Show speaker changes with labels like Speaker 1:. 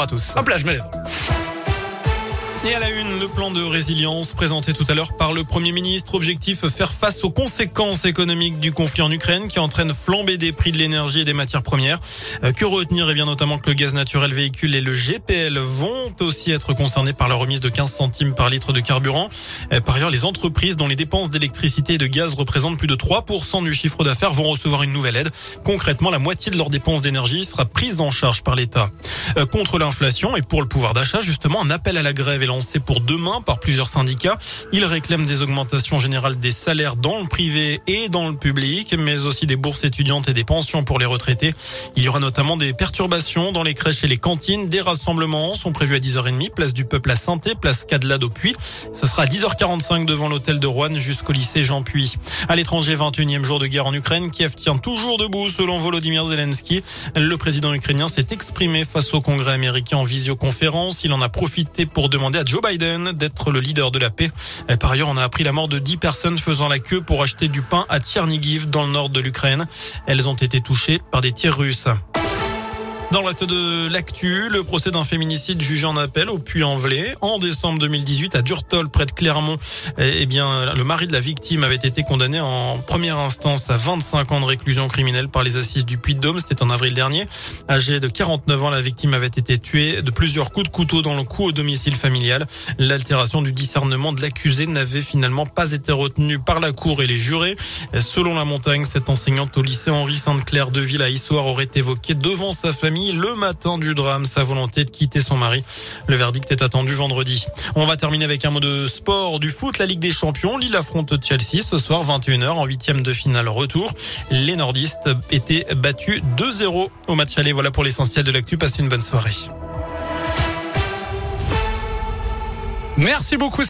Speaker 1: à tous.
Speaker 2: Hop là, je me lève.
Speaker 1: Et à la une, le plan de résilience présenté tout à l'heure par le Premier ministre. Objectif, faire face aux conséquences économiques du conflit en Ukraine qui entraîne flambée des prix de l'énergie et des matières premières. Euh, que retenir? Eh bien notamment que le gaz naturel véhicule et le GPL vont aussi être concernés par la remise de 15 centimes par litre de carburant. Euh, par ailleurs, les entreprises dont les dépenses d'électricité et de gaz représentent plus de 3% du chiffre d'affaires vont recevoir une nouvelle aide. Concrètement, la moitié de leurs dépenses d'énergie sera prise en charge par l'État. Euh, contre l'inflation et pour le pouvoir d'achat, justement, un appel à la grève est lancé pour demain par plusieurs syndicats. Ils réclament des augmentations générales des salaires dans le privé et dans le public, mais aussi des bourses étudiantes et des pensions pour les retraités. Il y aura notamment des perturbations dans les crèches et les cantines. Des rassemblements sont prévus à 10h30, place du Peuple à saint place Cadelade au Puy. Ce sera à 10h45 devant l'hôtel de Rouen jusqu'au lycée Jean Puy. À l'étranger, 21e jour de guerre en Ukraine, Kiev tient toujours debout selon Volodymyr Zelensky. Le président ukrainien s'est exprimé face au Congrès américain en visioconférence. Il en a profité pour demander à Joe Biden d'être le leader de la paix. Par ailleurs, on a appris la mort de 10 personnes faisant la queue pour acheter du pain à Tchernigiv dans le nord de l'Ukraine. Elles ont été touchées par des tirs russes. Dans le reste de l'actu, le procès d'un féminicide jugé en appel au Puy-en-Velay en décembre 2018 à Durtol près de Clermont. Eh bien, le mari de la victime avait été condamné en première instance à 25 ans de réclusion criminelle par les assises du Puy-de-Dôme. C'était en avril dernier. Âgée de 49 ans, la victime avait été tuée de plusieurs coups de couteau dans le cou au domicile familial. L'altération du discernement de l'accusé n'avait finalement pas été retenue par la cour et les jurés. Selon la montagne, cette enseignante au lycée Henri Sainte-Claire de Ville à Issoire aurait évoqué devant sa le matin du drame sa volonté de quitter son mari. Le verdict est attendu vendredi. On va terminer avec un mot de sport du foot. La Ligue des Champions, Lille affronte Chelsea ce soir 21h en huitième de finale retour. Les nordistes étaient battus 2-0 au match aller. Voilà pour l'essentiel de l'actu. Passez une bonne soirée.
Speaker 2: Merci beaucoup.